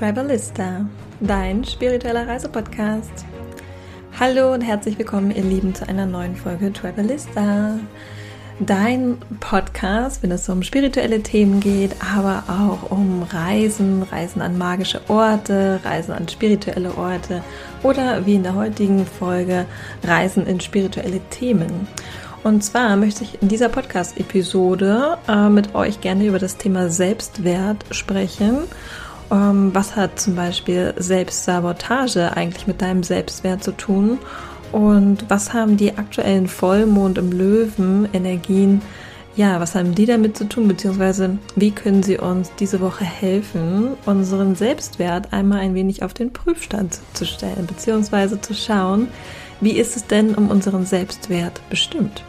Travelista, dein spiritueller Reisepodcast. Hallo und herzlich willkommen, ihr Lieben, zu einer neuen Folge Travelista. Dein Podcast, wenn es um spirituelle Themen geht, aber auch um Reisen, Reisen an magische Orte, Reisen an spirituelle Orte oder wie in der heutigen Folge Reisen in spirituelle Themen. Und zwar möchte ich in dieser Podcast-Episode äh, mit euch gerne über das Thema Selbstwert sprechen was hat zum Beispiel Selbstsabotage eigentlich mit deinem Selbstwert zu tun? Und was haben die aktuellen Vollmond im Löwen Energien, ja, was haben die damit zu tun, beziehungsweise wie können sie uns diese Woche helfen, unseren Selbstwert einmal ein wenig auf den Prüfstand zu stellen, beziehungsweise zu schauen, wie ist es denn um unseren Selbstwert bestimmt?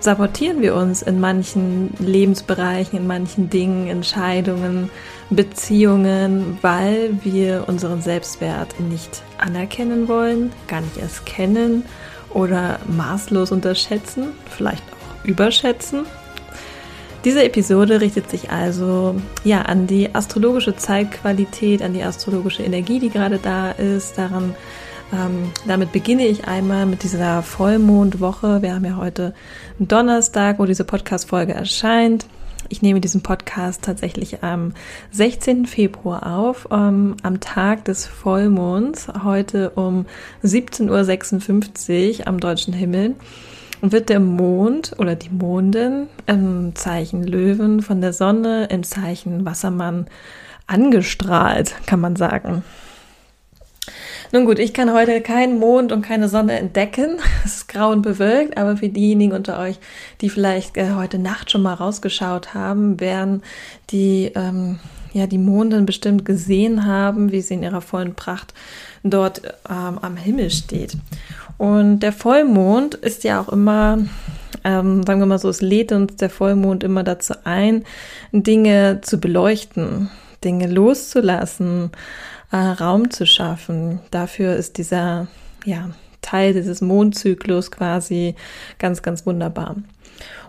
Sabotieren wir uns in manchen Lebensbereichen, in manchen Dingen, Entscheidungen, Beziehungen, weil wir unseren Selbstwert nicht anerkennen wollen, gar nicht erst kennen oder maßlos unterschätzen, vielleicht auch überschätzen. Diese Episode richtet sich also ja an die astrologische Zeitqualität, an die astrologische Energie, die gerade da ist, daran, ähm, damit beginne ich einmal mit dieser Vollmondwoche. Wir haben ja heute Donnerstag, wo diese Podcast-Folge erscheint. Ich nehme diesen Podcast tatsächlich am 16. Februar auf, ähm, am Tag des Vollmonds, heute um 17.56 Uhr am deutschen Himmel. Wird der Mond oder die Mondin im Zeichen Löwen von der Sonne im Zeichen Wassermann angestrahlt, kann man sagen. Nun gut, ich kann heute keinen Mond und keine Sonne entdecken. Es ist grau und bewölkt, aber für diejenigen unter euch, die vielleicht äh, heute Nacht schon mal rausgeschaut haben, werden die, ähm, ja, die Mondin bestimmt gesehen haben, wie sie in ihrer vollen Pracht dort ähm, am Himmel steht. Und der Vollmond ist ja auch immer, ähm, sagen wir mal so, es lädt uns der Vollmond immer dazu ein, Dinge zu beleuchten, Dinge loszulassen, äh, Raum zu schaffen. Dafür ist dieser ja, Teil dieses Mondzyklus quasi ganz, ganz wunderbar.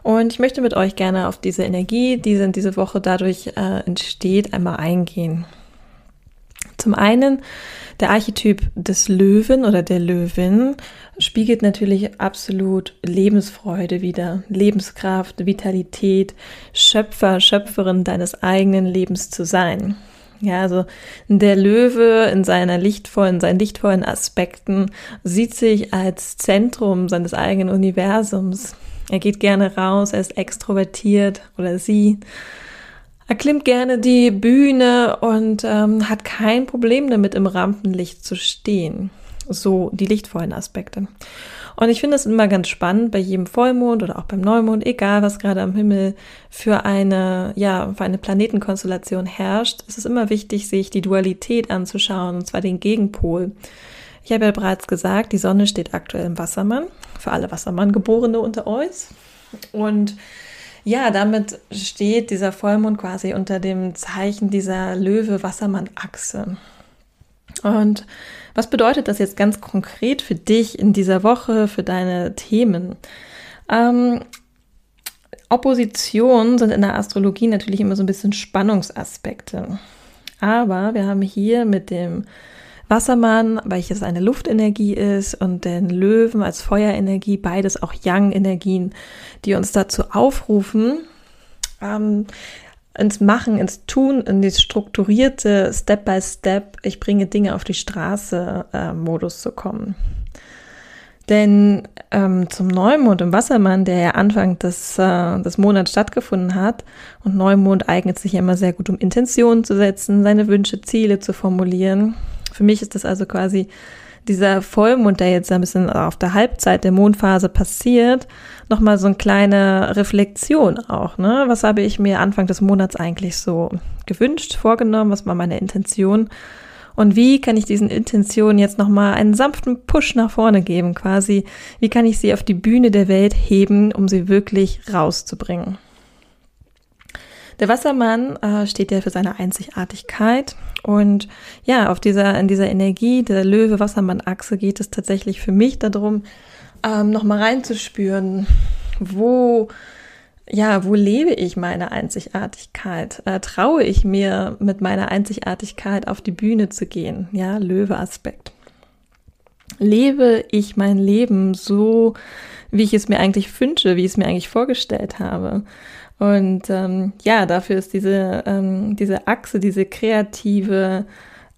Und ich möchte mit euch gerne auf diese Energie, die in dieser Woche dadurch äh, entsteht, einmal eingehen. Zum einen, der Archetyp des Löwen oder der Löwin spiegelt natürlich absolut Lebensfreude wider, Lebenskraft, Vitalität, Schöpfer, Schöpferin deines eigenen Lebens zu sein. Ja, also der Löwe in seiner lichtvollen, seinen lichtvollen Aspekten sieht sich als Zentrum seines eigenen Universums. Er geht gerne raus, er ist extrovertiert oder sie. Er klimmt gerne die Bühne und ähm, hat kein Problem damit, im Rampenlicht zu stehen. So die lichtvollen Aspekte. Und ich finde es immer ganz spannend bei jedem Vollmond oder auch beim Neumond, egal was gerade am Himmel für eine, ja, für eine Planetenkonstellation herrscht, es ist immer wichtig, sich die Dualität anzuschauen, und zwar den Gegenpol. Ich habe ja bereits gesagt, die Sonne steht aktuell im Wassermann, für alle Wassermann-Geborene unter euch. Und ja, damit steht dieser Vollmond quasi unter dem Zeichen dieser Löwe-Wassermann-Achse. Und was bedeutet das jetzt ganz konkret für dich in dieser Woche, für deine Themen? Ähm, Oppositionen sind in der Astrologie natürlich immer so ein bisschen Spannungsaspekte. Aber wir haben hier mit dem Wassermann, welches eine Luftenergie ist, und den Löwen als Feuerenergie, beides auch Yang-Energien, die uns dazu aufrufen, ähm, ins Machen, ins Tun, in die strukturierte Step by Step, ich bringe Dinge auf die Straße äh, Modus zu kommen. Denn ähm, zum Neumond im Wassermann, der ja Anfang des, äh, des Monats stattgefunden hat, und Neumond eignet sich ja immer sehr gut, um Intentionen zu setzen, seine Wünsche, Ziele zu formulieren. Für mich ist das also quasi dieser Vollmond, der jetzt ein bisschen auf der Halbzeit der Mondphase passiert, nochmal so eine kleine Reflexion auch. Ne? Was habe ich mir Anfang des Monats eigentlich so gewünscht, vorgenommen? Was war meine Intention? Und wie kann ich diesen Intentionen jetzt nochmal einen sanften Push nach vorne geben, quasi? Wie kann ich sie auf die Bühne der Welt heben, um sie wirklich rauszubringen? Der Wassermann äh, steht ja für seine Einzigartigkeit und ja, auf dieser, in dieser Energie der Löwe-Wassermann-Achse geht es tatsächlich für mich darum, ähm, nochmal reinzuspüren, wo ja, wo lebe ich meine Einzigartigkeit? Äh, traue ich mir mit meiner Einzigartigkeit auf die Bühne zu gehen? Ja, Löwe-Aspekt. Lebe ich mein Leben so, wie ich es mir eigentlich wünsche, wie ich es mir eigentlich vorgestellt habe? Und ähm, ja, dafür ist diese, ähm, diese Achse, diese kreative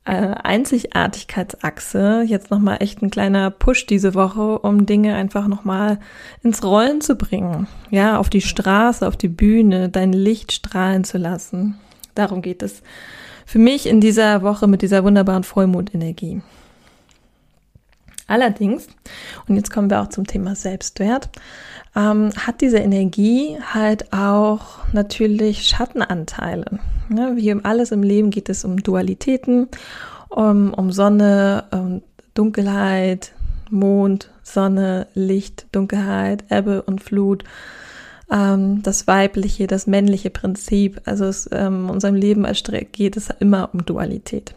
äh, Einzigartigkeitsachse jetzt nochmal echt ein kleiner Push diese Woche, um Dinge einfach nochmal ins Rollen zu bringen. Ja, auf die Straße, auf die Bühne, dein Licht strahlen zu lassen. Darum geht es für mich in dieser Woche mit dieser wunderbaren Vollmondenergie. Allerdings, und jetzt kommen wir auch zum Thema Selbstwert, ähm, hat diese Energie halt auch natürlich Schattenanteile. Ja, wie um alles im Leben geht es um Dualitäten, um, um Sonne, um Dunkelheit, Mond, Sonne, Licht, Dunkelheit, Ebbe und Flut. Ähm, das weibliche, das männliche Prinzip. Also es, ähm, in unserem Leben geht es immer um Dualität.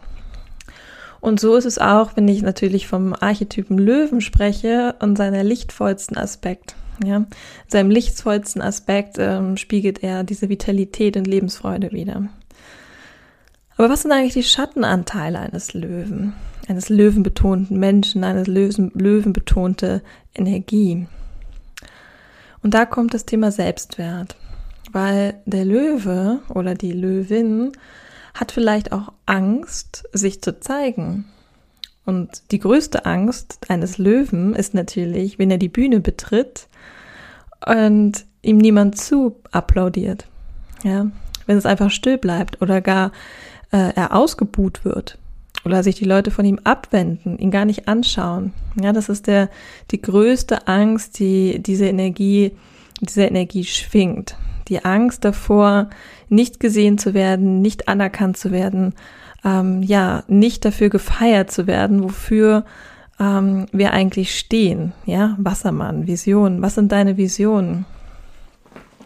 Und so ist es auch, wenn ich natürlich vom Archetypen Löwen spreche und seiner lichtvollsten Aspekt. Ja, seinem lichtvollsten Aspekt ähm, spiegelt er diese Vitalität und Lebensfreude wieder. Aber was sind eigentlich die Schattenanteile eines Löwen, eines löwenbetonten Menschen, eines Löwen, löwenbetonte Energie? Und da kommt das Thema Selbstwert, weil der Löwe oder die Löwin hat vielleicht auch Angst, sich zu zeigen. Und die größte Angst eines Löwen ist natürlich, wenn er die Bühne betritt und ihm niemand zu applaudiert. Ja, wenn es einfach still bleibt oder gar äh, er ausgebuht wird oder sich die Leute von ihm abwenden, ihn gar nicht anschauen. Ja, das ist der die größte Angst, die diese Energie diese Energie schwingt. Die Angst davor, nicht gesehen zu werden, nicht anerkannt zu werden, ähm, ja, nicht dafür gefeiert zu werden, wofür ähm, wir eigentlich stehen. Ja, Wassermann, Vision. Was sind deine Visionen?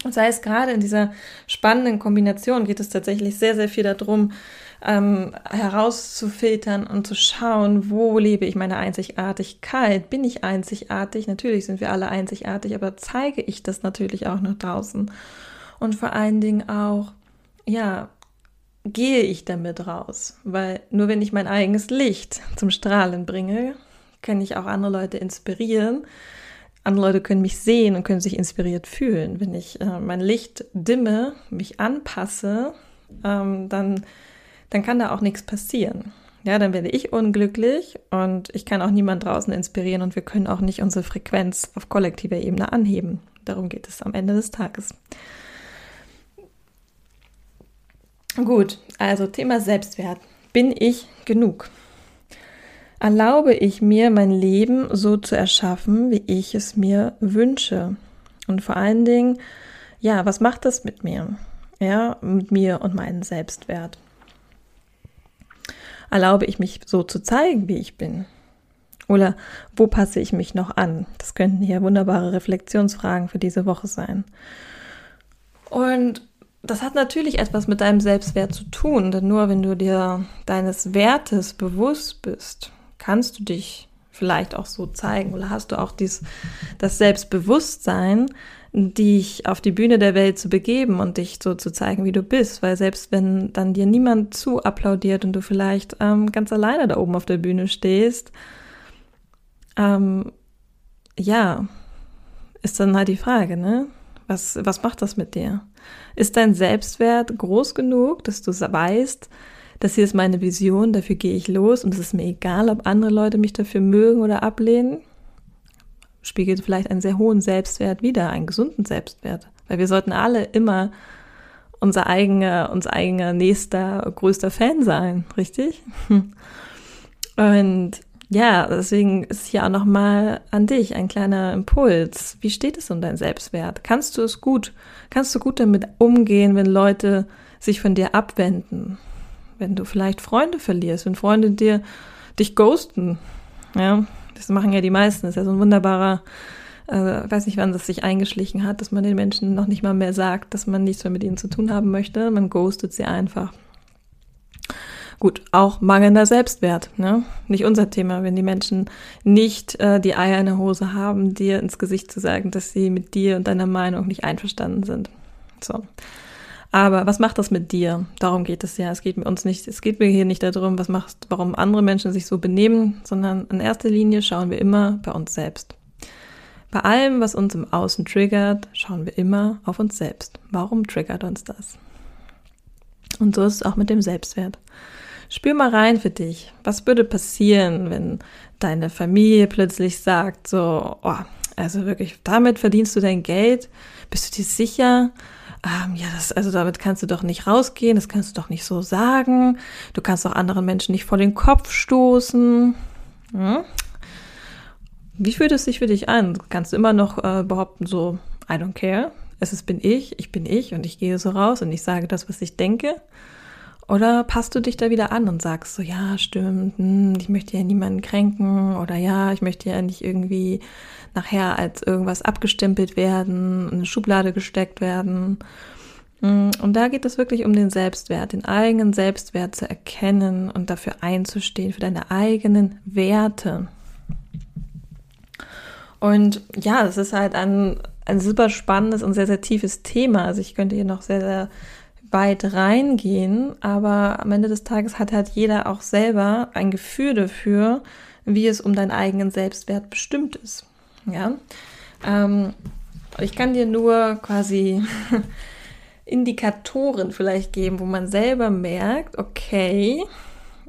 Sei es gerade in dieser spannenden Kombination geht es tatsächlich sehr, sehr viel darum, ähm, herauszufiltern und zu schauen, wo lebe ich meine Einzigartigkeit? Bin ich einzigartig? Natürlich sind wir alle einzigartig, aber zeige ich das natürlich auch nach draußen? Und vor allen Dingen auch, ja, gehe ich damit raus? Weil nur wenn ich mein eigenes Licht zum Strahlen bringe, kann ich auch andere Leute inspirieren. Andere Leute können mich sehen und können sich inspiriert fühlen. Wenn ich äh, mein Licht dimme, mich anpasse, ähm, dann, dann kann da auch nichts passieren. Ja, dann werde ich unglücklich und ich kann auch niemand draußen inspirieren und wir können auch nicht unsere Frequenz auf kollektiver Ebene anheben. Darum geht es am Ende des Tages. Gut, also Thema Selbstwert. Bin ich genug? Erlaube ich mir, mein Leben so zu erschaffen, wie ich es mir wünsche? Und vor allen Dingen, ja, was macht das mit mir? Ja, mit mir und meinem Selbstwert. Erlaube ich mich so zu zeigen, wie ich bin? Oder wo passe ich mich noch an? Das könnten hier wunderbare Reflexionsfragen für diese Woche sein. Und das hat natürlich etwas mit deinem Selbstwert zu tun, denn nur wenn du dir deines Wertes bewusst bist, kannst du dich vielleicht auch so zeigen oder hast du auch dies, das Selbstbewusstsein, dich auf die Bühne der Welt zu begeben und dich so zu zeigen, wie du bist, weil selbst wenn dann dir niemand zu applaudiert und du vielleicht ähm, ganz alleine da oben auf der Bühne stehst, ähm, ja, ist dann halt die Frage, ne? Was, was macht das mit dir? Ist dein Selbstwert groß genug, dass du weißt, das hier ist meine Vision, dafür gehe ich los und es ist mir egal, ob andere Leute mich dafür mögen oder ablehnen? Spiegelt vielleicht einen sehr hohen Selbstwert wider, einen gesunden Selbstwert. Weil wir sollten alle immer unser eigener, unser eigener nächster, größter Fan sein, richtig? Und ja, deswegen ist hier auch nochmal an dich ein kleiner Impuls. Wie steht es um deinen Selbstwert? Kannst du es gut, kannst du gut damit umgehen, wenn Leute sich von dir abwenden? Wenn du vielleicht Freunde verlierst, wenn Freunde dir, dich ghosten? Ja, das machen ja die meisten. Das ist ja so ein wunderbarer, äh, weiß nicht, wann das sich eingeschlichen hat, dass man den Menschen noch nicht mal mehr sagt, dass man nichts mehr mit ihnen zu tun haben möchte. Man ghostet sie einfach. Gut, auch mangelnder Selbstwert, ne? Nicht unser Thema, wenn die Menschen nicht äh, die Eier in der Hose haben, dir ins Gesicht zu sagen, dass sie mit dir und deiner Meinung nicht einverstanden sind. So. Aber was macht das mit dir? Darum geht es ja. Es geht mir uns nicht, es geht mir hier nicht darum, was macht, warum andere Menschen sich so benehmen, sondern in erster Linie schauen wir immer bei uns selbst. Bei allem, was uns im Außen triggert, schauen wir immer auf uns selbst. Warum triggert uns das? Und so ist es auch mit dem Selbstwert. Spür mal rein für dich. Was würde passieren, wenn deine Familie plötzlich sagt, so, oh, also wirklich, damit verdienst du dein Geld? Bist du dir sicher? ähm, ja, das, also damit kannst du doch nicht rausgehen, das kannst du doch nicht so sagen. Du kannst doch anderen Menschen nicht vor den Kopf stoßen. Hm? Wie fühlt es sich für dich an? Kannst du immer noch äh, behaupten, so, I don't care, es ist, bin ich, ich bin ich und ich gehe so raus und ich sage das, was ich denke? Oder passt du dich da wieder an und sagst so, ja, stimmt, hm, ich möchte ja niemanden kränken oder ja, ich möchte ja nicht irgendwie nachher als irgendwas abgestempelt werden, in eine Schublade gesteckt werden. Hm, und da geht es wirklich um den Selbstwert, den eigenen Selbstwert zu erkennen und dafür einzustehen, für deine eigenen Werte. Und ja, das ist halt ein, ein super spannendes und sehr, sehr tiefes Thema. Also ich könnte hier noch sehr, sehr weit reingehen, aber am Ende des Tages hat halt jeder auch selber ein Gefühl dafür, wie es um deinen eigenen Selbstwert bestimmt ist. Ja, ähm, ich kann dir nur quasi Indikatoren vielleicht geben, wo man selber merkt, okay,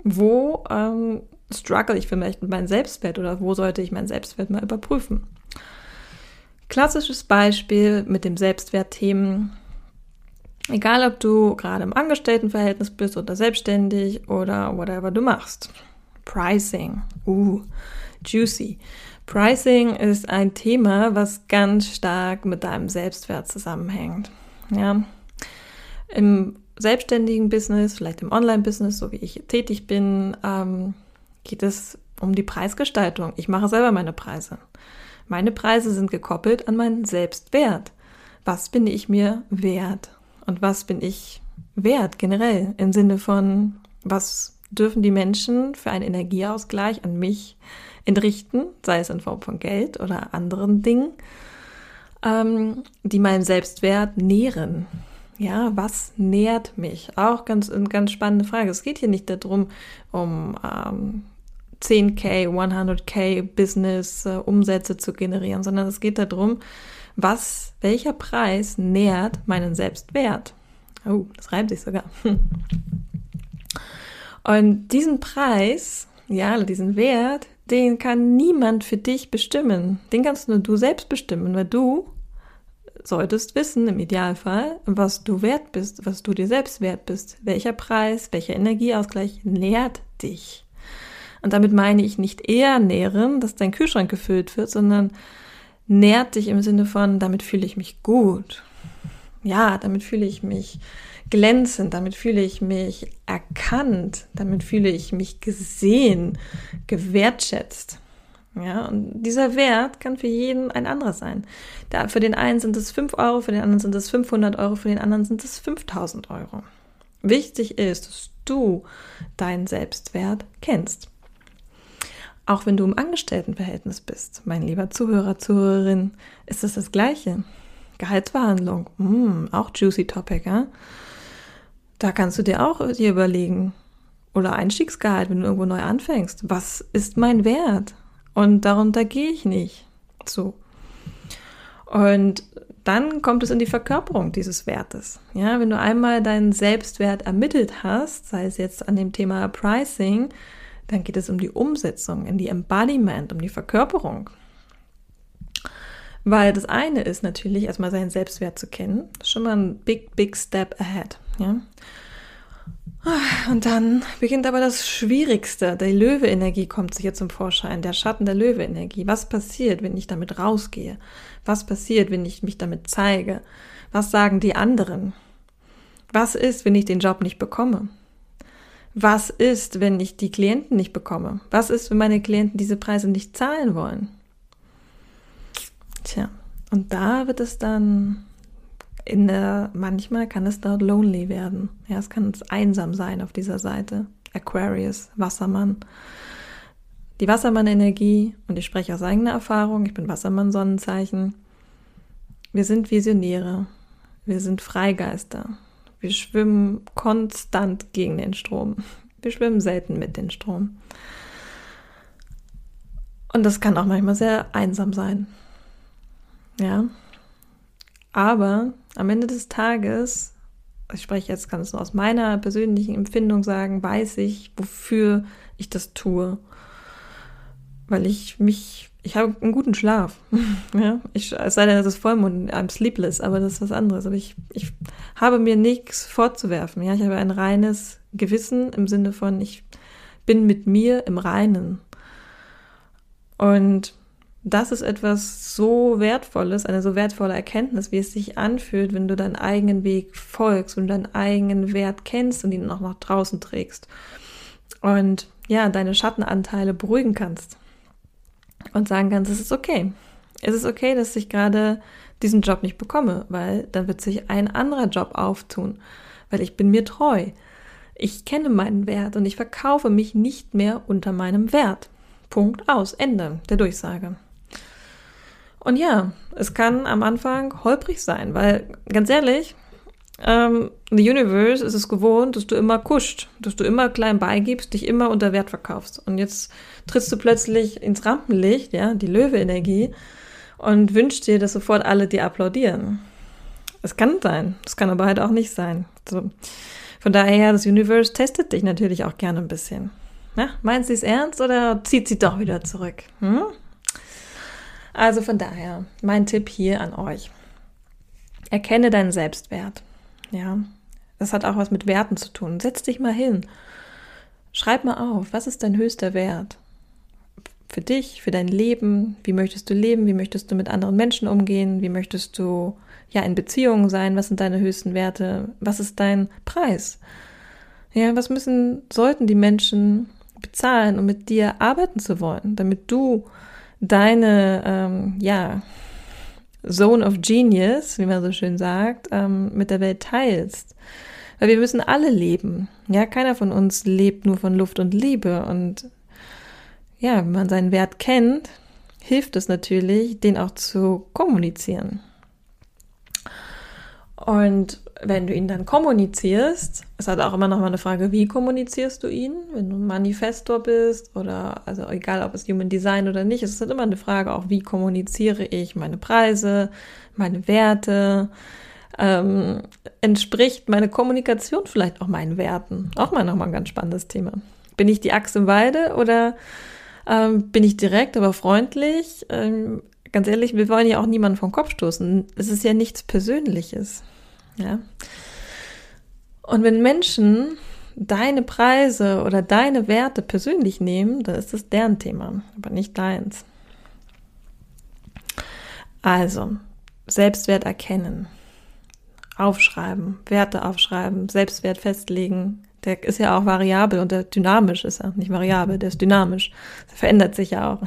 wo ähm, struggle ich vielleicht mit meinem Selbstwert oder wo sollte ich meinen Selbstwert mal überprüfen. Klassisches Beispiel mit dem Selbstwertthemen Egal, ob du gerade im Angestelltenverhältnis bist oder selbstständig oder whatever du machst. Pricing. Uh, juicy. Pricing ist ein Thema, was ganz stark mit deinem Selbstwert zusammenhängt. Ja. Im selbstständigen Business, vielleicht im Online-Business, so wie ich tätig bin, ähm, geht es um die Preisgestaltung. Ich mache selber meine Preise. Meine Preise sind gekoppelt an meinen Selbstwert. Was bin ich mir wert? Und was bin ich wert generell im Sinne von, was dürfen die Menschen für einen Energieausgleich an mich entrichten, sei es in Form von Geld oder anderen Dingen, ähm, die meinen Selbstwert nähren. Ja, was nährt mich? Auch ganz, ganz spannende Frage. Es geht hier nicht darum, um ähm, 10k, 100k Business äh, Umsätze zu generieren, sondern es geht darum, was, welcher Preis nährt meinen Selbstwert? Oh, das reimt sich sogar. Und diesen Preis, ja, diesen Wert, den kann niemand für dich bestimmen. Den kannst nur du selbst bestimmen, weil du solltest wissen, im Idealfall, was du wert bist, was du dir selbst wert bist. Welcher Preis, welcher Energieausgleich nährt dich? Und damit meine ich nicht eher nähren, dass dein Kühlschrank gefüllt wird, sondern nährt dich im Sinne von, damit fühle ich mich gut. Ja, damit fühle ich mich glänzend, damit fühle ich mich erkannt, damit fühle ich mich gesehen, gewertschätzt. Ja, und dieser Wert kann für jeden ein anderer sein. Da, für den einen sind es 5 Euro, für den anderen sind es 500 Euro, für den anderen sind es 5000 Euro. Wichtig ist, dass du deinen Selbstwert kennst. Auch wenn du im Angestelltenverhältnis bist, mein lieber Zuhörer, Zuhörerin, ist es das Gleiche. Gehaltsverhandlung, mm, auch juicy Topic, ja? Da kannst du dir auch dir überlegen. Oder Einstiegsgehalt, wenn du irgendwo neu anfängst. Was ist mein Wert? Und darunter gehe ich nicht. So. Und dann kommt es in die Verkörperung dieses Wertes. Ja, wenn du einmal deinen Selbstwert ermittelt hast, sei es jetzt an dem Thema Pricing, dann geht es um die Umsetzung, in die Embodiment, um die Verkörperung. Weil das eine ist natürlich erstmal seinen Selbstwert zu kennen. Schon mal ein big, big step ahead. Ja? Und dann beginnt aber das Schwierigste. Die Löwe-Energie kommt hier zum Vorschein, der Schatten der Löwe-Energie. Was passiert, wenn ich damit rausgehe? Was passiert, wenn ich mich damit zeige? Was sagen die anderen? Was ist, wenn ich den Job nicht bekomme? Was ist, wenn ich die Klienten nicht bekomme? Was ist, wenn meine Klienten diese Preise nicht zahlen wollen? Tja, und da wird es dann in der, manchmal kann es dort lonely werden. Ja, es kann einsam sein auf dieser Seite. Aquarius, Wassermann. Die Wassermann-Energie, und ich spreche aus eigener Erfahrung, ich bin Wassermann-Sonnenzeichen. Wir sind Visionäre. Wir sind Freigeister. Wir schwimmen konstant gegen den Strom. Wir schwimmen selten mit dem Strom. Und das kann auch manchmal sehr einsam sein. Ja. Aber am Ende des Tages, ich spreche jetzt ganz nur aus meiner persönlichen Empfindung sagen, weiß ich, wofür ich das tue. Weil ich mich, ich habe einen guten Schlaf. ja, ich, es sei denn, es ist Vollmond, I'm sleepless, aber das ist was anderes. Aber ich, ich habe mir nichts vorzuwerfen. Ja, ich habe ein reines Gewissen im Sinne von, ich bin mit mir im Reinen. Und das ist etwas so Wertvolles, eine so wertvolle Erkenntnis, wie es sich anfühlt, wenn du deinen eigenen Weg folgst und deinen eigenen Wert kennst und ihn auch nach draußen trägst. Und ja, deine Schattenanteile beruhigen kannst und sagen kannst, es ist okay. Es ist okay, dass ich gerade diesen Job nicht bekomme, weil dann wird sich ein anderer Job auftun, weil ich bin mir treu. Ich kenne meinen Wert und ich verkaufe mich nicht mehr unter meinem Wert. Punkt aus. Ende der Durchsage. Und ja, es kann am Anfang holprig sein, weil ganz ehrlich, ähm, the Universe ist es gewohnt, dass du immer kuscht, dass du immer klein beigibst, dich immer unter Wert verkaufst. Und jetzt trittst du plötzlich ins Rampenlicht, ja, die Löwe-Energie, und wünschst dir, dass sofort alle dir applaudieren. Es kann sein, es kann aber halt auch nicht sein. So. Von daher, das Universe testet dich natürlich auch gerne ein bisschen. Na, meint sie es ernst oder zieht sie doch wieder zurück? Hm? Also von daher, mein Tipp hier an euch. Erkenne deinen Selbstwert. Ja, das hat auch was mit Werten zu tun. Setz dich mal hin. Schreib mal auf, was ist dein höchster Wert? Für dich, für dein Leben. Wie möchtest du leben? Wie möchtest du mit anderen Menschen umgehen? Wie möchtest du ja in Beziehungen sein? Was sind deine höchsten Werte? Was ist dein Preis? Ja, was müssen, sollten die Menschen bezahlen, um mit dir arbeiten zu wollen, damit du deine, ähm, ja, Zone of Genius, wie man so schön sagt, ähm, mit der Welt teilst. Weil wir müssen alle leben. Ja, keiner von uns lebt nur von Luft und Liebe. Und ja, wenn man seinen Wert kennt, hilft es natürlich, den auch zu kommunizieren. Und wenn du ihn dann kommunizierst, ist halt auch immer noch mal eine Frage, wie kommunizierst du ihn? Wenn du ein Manifestor bist oder, also egal ob es Human Design oder nicht, es ist halt immer eine Frage auch, wie kommuniziere ich meine Preise, meine Werte, ähm, entspricht meine Kommunikation vielleicht auch meinen Werten? Auch mal nochmal ein ganz spannendes Thema. Bin ich die im Weide oder ähm, bin ich direkt, aber freundlich? Ähm, ganz ehrlich, wir wollen ja auch niemanden vom Kopf stoßen. Es ist ja nichts Persönliches. Ja. Und wenn Menschen deine Preise oder deine Werte persönlich nehmen, dann ist das deren Thema, aber nicht deins. Also, Selbstwert erkennen, aufschreiben, Werte aufschreiben, Selbstwert festlegen. Der ist ja auch variabel und der dynamisch ist er, nicht variabel, der ist dynamisch. Der verändert sich ja auch.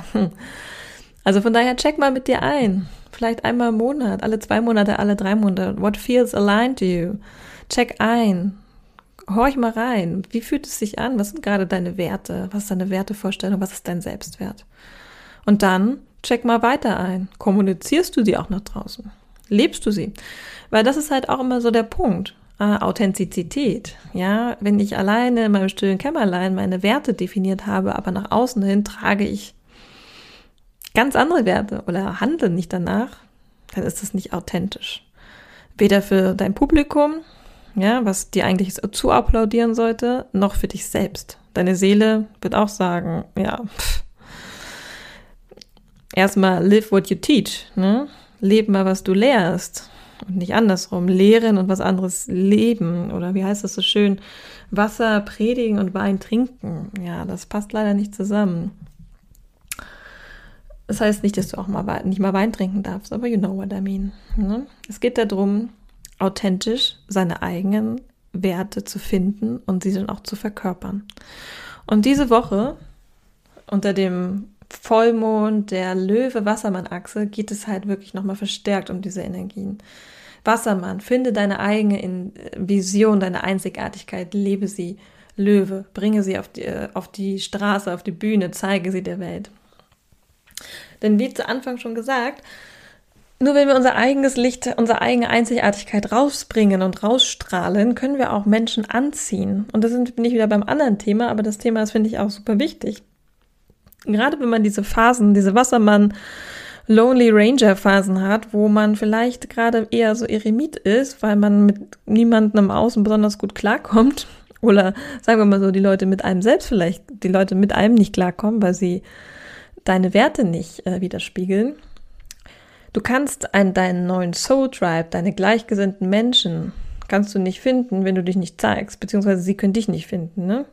Also von daher check mal mit dir ein. Vielleicht einmal im Monat, alle zwei Monate, alle drei Monate. What feels aligned to you? Check ein. Horch mal rein. Wie fühlt es sich an? Was sind gerade deine Werte? Was ist deine Wertevorstellung? Was ist dein Selbstwert? Und dann check mal weiter ein. Kommunizierst du sie auch nach draußen? Lebst du sie? Weil das ist halt auch immer so der Punkt. Äh, Authentizität. Ja, wenn ich alleine in meinem stillen Kämmerlein meine Werte definiert habe, aber nach außen hin trage ich ganz andere Werte oder handeln nicht danach, dann ist das nicht authentisch. Weder für dein Publikum, ja, was dir eigentlich zu applaudieren sollte, noch für dich selbst. Deine Seele wird auch sagen, ja, pff. erstmal live what you teach, ne? Leb mal, was du lehrst. Und nicht andersrum. Lehren und was anderes leben. Oder wie heißt das so schön? Wasser predigen und Wein trinken. Ja, das passt leider nicht zusammen. Das heißt nicht, dass du auch mal nicht mal Wein trinken darfst, aber you know what I mean. Ne? Es geht darum, authentisch seine eigenen Werte zu finden und sie dann auch zu verkörpern. Und diese Woche unter dem Vollmond der Löwe-Wassermann-Achse geht es halt wirklich nochmal verstärkt um diese Energien. Wassermann, finde deine eigene Vision, deine Einzigartigkeit, lebe sie. Löwe, bringe sie auf die, auf die Straße, auf die Bühne, zeige sie der Welt. Denn wie zu Anfang schon gesagt, Nur wenn wir unser eigenes Licht, unsere eigene Einzigartigkeit rausbringen und rausstrahlen, können wir auch Menschen anziehen. Und das bin ich wieder beim anderen Thema, aber das Thema ist, finde ich, auch super wichtig. Gerade wenn man diese Phasen, diese Wassermann, Lonely Ranger Phasen hat, wo man vielleicht gerade eher so Eremit ist, weil man mit niemandem im Außen besonders gut klarkommt. Oder sagen wir mal so, die Leute mit einem selbst vielleicht, die Leute mit einem nicht klarkommen, weil sie deine Werte nicht äh, widerspiegeln. Du kannst einen, deinen neuen Soul Tribe, deine gleichgesinnten Menschen, kannst du nicht finden, wenn du dich nicht zeigst, beziehungsweise sie können dich nicht finden. Ne?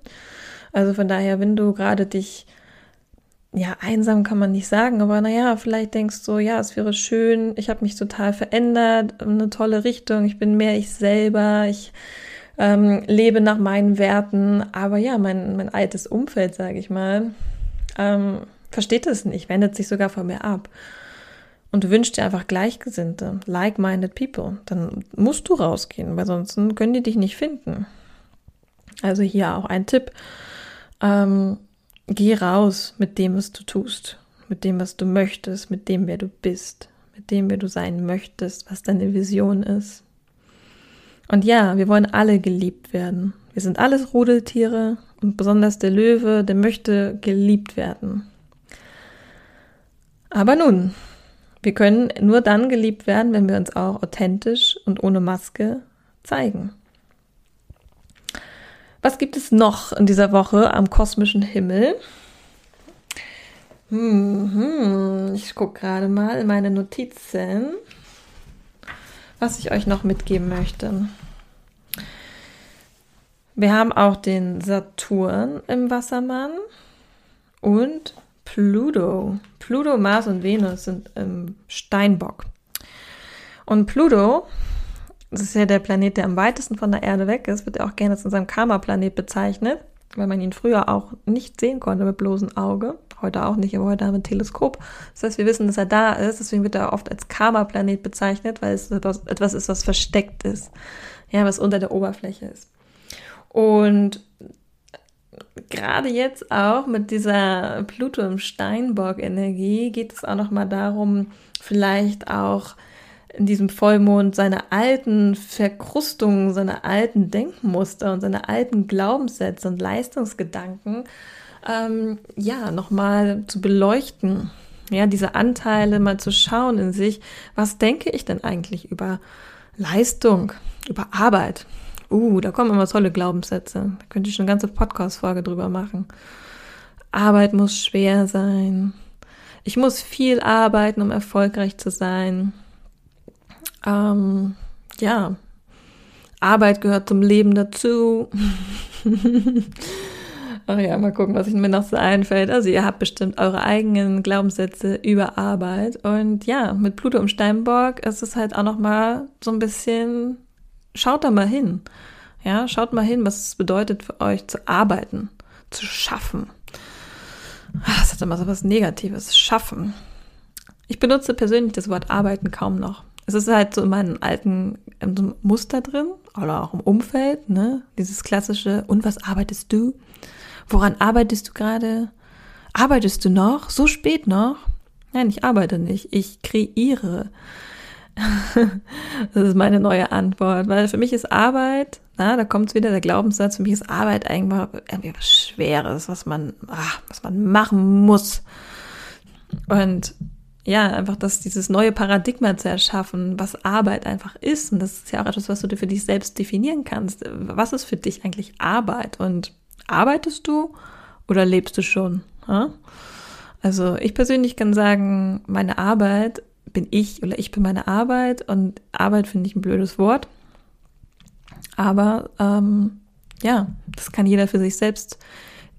Also von daher, wenn du gerade dich ja, einsam kann man nicht sagen, aber naja, vielleicht denkst du, ja, es wäre schön, ich habe mich total verändert, eine tolle Richtung, ich bin mehr ich selber, ich ähm, lebe nach meinen Werten, aber ja, mein, mein altes Umfeld, sage ich mal, ähm, versteht es nicht, wendet sich sogar von mir ab. Und du wünschst dir einfach Gleichgesinnte, like-minded people, dann musst du rausgehen, weil sonst können die dich nicht finden. Also hier auch ein Tipp. Ähm, Geh raus mit dem, was du tust, mit dem, was du möchtest, mit dem, wer du bist, mit dem, wer du sein möchtest, was deine Vision ist. Und ja, wir wollen alle geliebt werden. Wir sind alles Rudeltiere und besonders der Löwe, der möchte geliebt werden. Aber nun, wir können nur dann geliebt werden, wenn wir uns auch authentisch und ohne Maske zeigen. Was gibt es noch in dieser Woche am kosmischen Himmel? Hm, ich gucke gerade mal in meine Notizen, was ich euch noch mitgeben möchte. Wir haben auch den Saturn im Wassermann und Pluto. Pluto, Mars und Venus sind im Steinbock. Und Pluto das ist ja der Planet, der am weitesten von der Erde weg ist, wird ja auch gerne als unserem Karma-Planet bezeichnet, weil man ihn früher auch nicht sehen konnte mit bloßem Auge. Heute auch nicht, aber heute haben wir ein Teleskop. Das heißt, wir wissen, dass er da ist. Deswegen wird er oft als Karma-Planet bezeichnet, weil es etwas, etwas ist, was versteckt ist. Ja, was unter der Oberfläche ist. Und gerade jetzt auch mit dieser Pluto im Steinbock-Energie geht es auch nochmal darum, vielleicht auch in diesem Vollmond seine alten Verkrustungen, seine alten Denkmuster und seine alten Glaubenssätze und Leistungsgedanken ähm, ja nochmal zu beleuchten. Ja, diese Anteile mal zu schauen in sich, was denke ich denn eigentlich über Leistung, über Arbeit? Uh, da kommen immer tolle Glaubenssätze. Da könnte ich schon eine ganze Podcast-Folge drüber machen. Arbeit muss schwer sein. Ich muss viel arbeiten, um erfolgreich zu sein. Ähm, ja, Arbeit gehört zum Leben dazu. Ach ja, mal gucken, was mir noch so einfällt. Also ihr habt bestimmt eure eigenen Glaubenssätze über Arbeit. Und ja, mit Pluto im Steinbock ist es halt auch noch mal so ein bisschen, schaut da mal hin. Ja, schaut mal hin, was es bedeutet für euch zu arbeiten, zu schaffen. Das hat immer so was Negatives, schaffen. Ich benutze persönlich das Wort arbeiten kaum noch es ist halt so in meinem alten in Muster drin oder auch im Umfeld, ne? Dieses klassische, und was arbeitest du? Woran arbeitest du gerade? Arbeitest du noch? So spät noch? Nein, ich arbeite nicht. Ich kreiere. das ist meine neue Antwort, weil für mich ist Arbeit, na, da kommt wieder der Glaubenssatz, für mich ist Arbeit eigentlich irgendwie was Schweres, was man, ach, was man machen muss. Und ja, einfach das, dieses neue Paradigma zu erschaffen, was Arbeit einfach ist. Und das ist ja auch etwas, was du dir für dich selbst definieren kannst. Was ist für dich eigentlich Arbeit? Und arbeitest du oder lebst du schon? Ja? Also ich persönlich kann sagen, meine Arbeit bin ich oder ich bin meine Arbeit und Arbeit finde ich ein blödes Wort. Aber ähm, ja, das kann jeder für sich selbst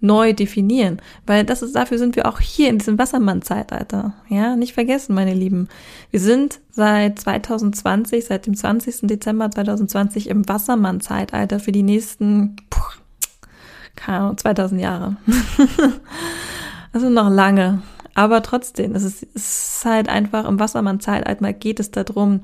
neu definieren, weil das ist dafür sind wir auch hier in diesem Wassermann-Zeitalter. Ja, nicht vergessen, meine Lieben. Wir sind seit 2020, seit dem 20. Dezember 2020 im Wassermann-Zeitalter für die nächsten puh, keine Ahnung, 2000 Jahre. also noch lange. Aber trotzdem, es ist, es ist halt einfach im Wassermann-Zeitalter geht es darum,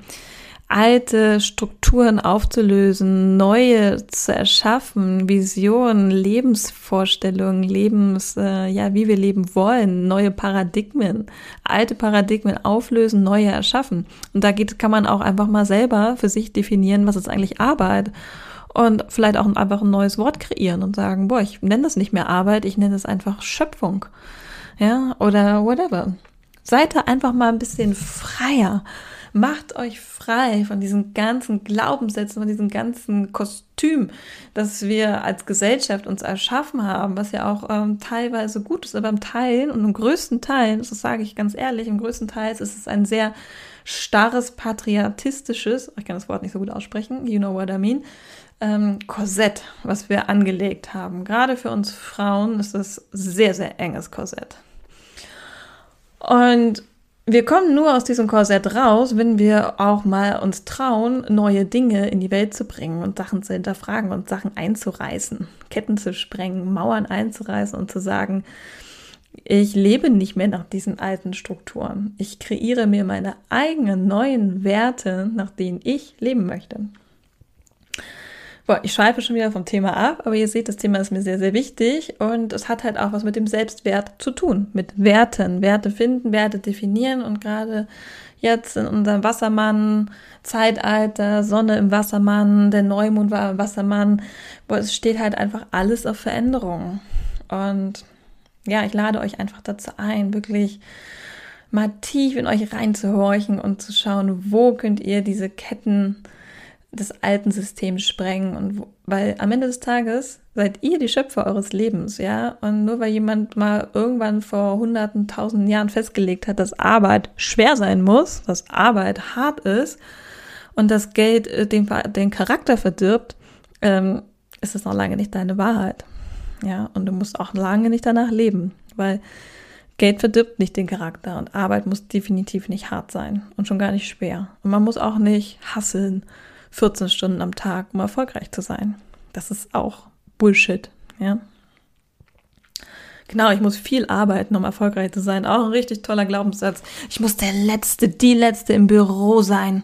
alte Strukturen aufzulösen, neue zu erschaffen, Visionen, Lebensvorstellungen, Lebens, äh, ja, wie wir leben wollen, neue Paradigmen, alte Paradigmen auflösen, neue erschaffen. Und da geht, kann man auch einfach mal selber für sich definieren, was ist eigentlich Arbeit und vielleicht auch einfach ein neues Wort kreieren und sagen, boah, ich nenne das nicht mehr Arbeit, ich nenne es einfach Schöpfung. Ja, oder whatever. Seid da einfach mal ein bisschen freier. Macht euch frei von diesen ganzen Glaubenssätzen, von diesem ganzen Kostüm, das wir als Gesellschaft uns erschaffen haben, was ja auch ähm, teilweise gut ist, aber im Teil und im größten Teil, das sage ich ganz ehrlich, im größten Teil ist es ein sehr starres, patriotistisches, ich kann das Wort nicht so gut aussprechen, you know what I mean, ähm, Korsett, was wir angelegt haben. Gerade für uns Frauen ist das sehr, sehr enges Korsett. Und wir kommen nur aus diesem Korsett raus, wenn wir auch mal uns trauen, neue Dinge in die Welt zu bringen und Sachen zu hinterfragen und Sachen einzureißen, Ketten zu sprengen, Mauern einzureißen und zu sagen, ich lebe nicht mehr nach diesen alten Strukturen. Ich kreiere mir meine eigenen neuen Werte, nach denen ich leben möchte. Boah, ich schweife schon wieder vom Thema ab, aber ihr seht, das Thema ist mir sehr, sehr wichtig und es hat halt auch was mit dem Selbstwert zu tun, mit Werten, Werte finden, Werte definieren und gerade jetzt in unserem Wassermann-Zeitalter, Sonne im Wassermann, der Neumond war im Wassermann, boah, es steht halt einfach alles auf Veränderung. Und ja, ich lade euch einfach dazu ein, wirklich mal tief in euch reinzuhorchen und zu schauen, wo könnt ihr diese Ketten des alten Systems sprengen und weil am Ende des Tages seid ihr die Schöpfer eures Lebens, ja? Und nur weil jemand mal irgendwann vor hunderten, tausenden Jahren festgelegt hat, dass Arbeit schwer sein muss, dass Arbeit hart ist und das Geld äh, den, den Charakter verdirbt, ähm, ist es noch lange nicht deine Wahrheit. Ja, und du musst auch lange nicht danach leben, weil Geld verdirbt nicht den Charakter und Arbeit muss definitiv nicht hart sein und schon gar nicht schwer. Und man muss auch nicht hasseln 14 Stunden am Tag, um erfolgreich zu sein. Das ist auch Bullshit, ja. Genau, ich muss viel arbeiten, um erfolgreich zu sein. Auch ein richtig toller Glaubenssatz. Ich muss der Letzte, die Letzte im Büro sein.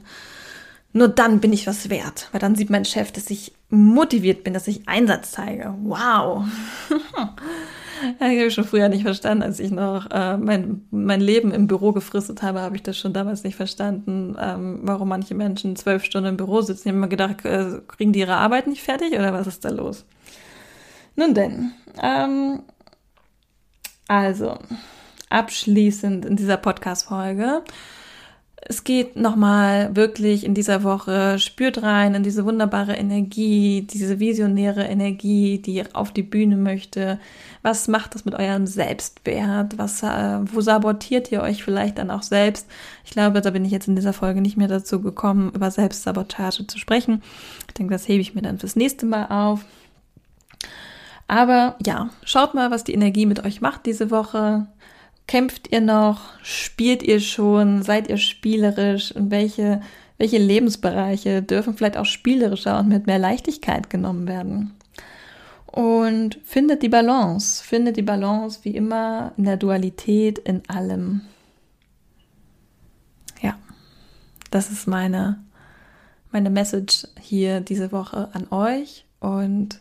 Nur dann bin ich was wert, weil dann sieht mein Chef, dass ich motiviert bin, dass ich Einsatz zeige. Wow. Ja, ich habe schon früher nicht verstanden, als ich noch äh, mein, mein Leben im Büro gefristet habe, habe ich das schon damals nicht verstanden, ähm, warum manche Menschen zwölf Stunden im Büro sitzen. Ich habe mir gedacht, äh, kriegen die ihre Arbeit nicht fertig oder was ist da los? Nun denn, ähm, also abschließend in dieser Podcast-Folge es geht nochmal wirklich in dieser Woche, spürt rein in diese wunderbare Energie, diese visionäre Energie, die auf die Bühne möchte. Was macht das mit eurem Selbstwert? Was, äh, wo sabotiert ihr euch vielleicht dann auch selbst? Ich glaube, da bin ich jetzt in dieser Folge nicht mehr dazu gekommen, über Selbstsabotage zu sprechen. Ich denke, das hebe ich mir dann fürs nächste Mal auf. Aber ja, schaut mal, was die Energie mit euch macht diese Woche. Kämpft ihr noch? Spielt ihr schon? Seid ihr spielerisch? Und welche, welche Lebensbereiche dürfen vielleicht auch spielerischer und mit mehr Leichtigkeit genommen werden? Und findet die Balance. Findet die Balance wie immer in der Dualität in allem. Ja, das ist meine, meine Message hier diese Woche an euch. Und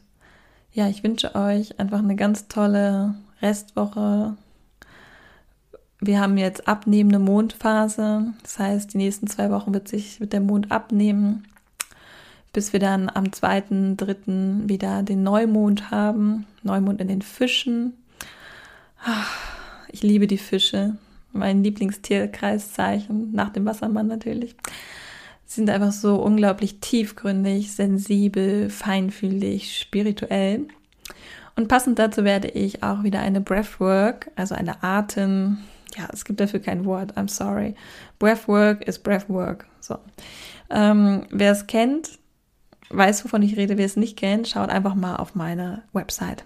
ja, ich wünsche euch einfach eine ganz tolle Restwoche, wir haben jetzt abnehmende Mondphase. Das heißt, die nächsten zwei Wochen wird sich wird der Mond abnehmen, bis wir dann am 2.3. wieder den Neumond haben. Neumond in den Fischen. Ich liebe die Fische. Mein Lieblingstierkreiszeichen, nach dem Wassermann natürlich. Sie sind einfach so unglaublich tiefgründig, sensibel, feinfühlig, spirituell. Und passend dazu werde ich auch wieder eine Breathwork, also eine Atem, ja, es gibt dafür kein Wort, I'm sorry. Breathwork ist Breathwork. So. Ähm, wer es kennt, weiß, wovon ich rede. Wer es nicht kennt, schaut einfach mal auf meine Website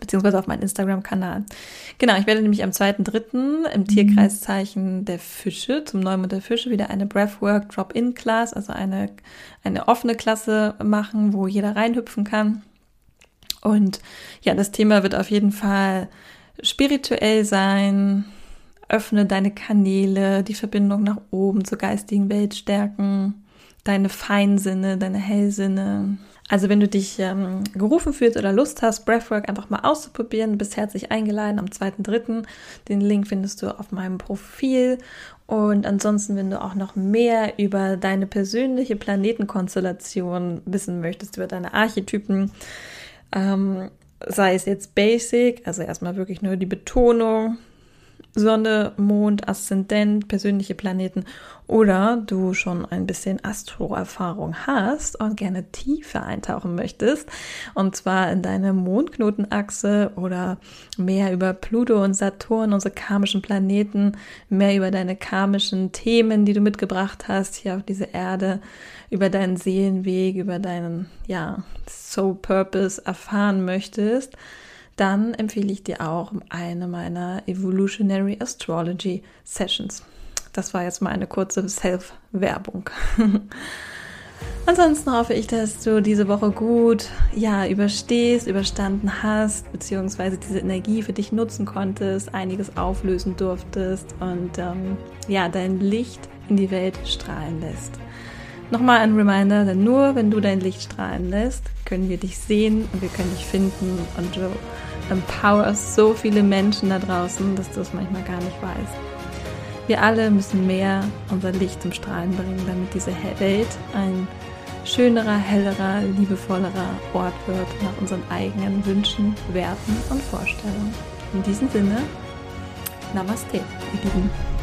beziehungsweise auf meinen Instagram-Kanal. Genau, ich werde nämlich am 2.3. im mhm. Tierkreiszeichen der Fische, zum Neumond der Fische, wieder eine Breathwork Drop-In-Class, also eine, eine offene Klasse machen, wo jeder reinhüpfen kann. Und ja, das Thema wird auf jeden Fall spirituell sein, Öffne deine Kanäle, die Verbindung nach oben zur geistigen Welt stärken, deine Feinsinne, deine Hellsinne. Also wenn du dich ähm, gerufen fühlst oder Lust hast, Breathwork einfach mal auszuprobieren, bist herzlich eingeladen am 2.3. Den Link findest du auf meinem Profil. Und ansonsten, wenn du auch noch mehr über deine persönliche Planetenkonstellation wissen möchtest, über deine Archetypen, ähm, sei es jetzt Basic, also erstmal wirklich nur die Betonung, Sonne, Mond, Aszendent, persönliche Planeten oder du schon ein bisschen Astro-Erfahrung hast und gerne tiefer eintauchen möchtest und zwar in deine Mondknotenachse oder mehr über Pluto und Saturn, unsere karmischen Planeten, mehr über deine karmischen Themen, die du mitgebracht hast hier auf diese Erde, über deinen Seelenweg, über deinen ja, Soul Purpose erfahren möchtest dann empfehle ich dir auch eine meiner Evolutionary Astrology Sessions. Das war jetzt mal eine kurze Self-Werbung. Ansonsten hoffe ich, dass du diese Woche gut ja, überstehst, überstanden hast, beziehungsweise diese Energie für dich nutzen konntest, einiges auflösen durftest und ähm, ja, dein Licht in die Welt strahlen lässt. Nochmal ein Reminder, denn nur wenn du dein Licht strahlen lässt, können wir dich sehen und wir können dich finden und du empowerst so viele Menschen da draußen, dass du es manchmal gar nicht weißt. Wir alle müssen mehr unser Licht zum Strahlen bringen, damit diese Welt ein schönerer, hellerer, liebevollerer Ort wird nach unseren eigenen Wünschen, Werten und Vorstellungen. In diesem Sinne, Namaste, ihr Lieben.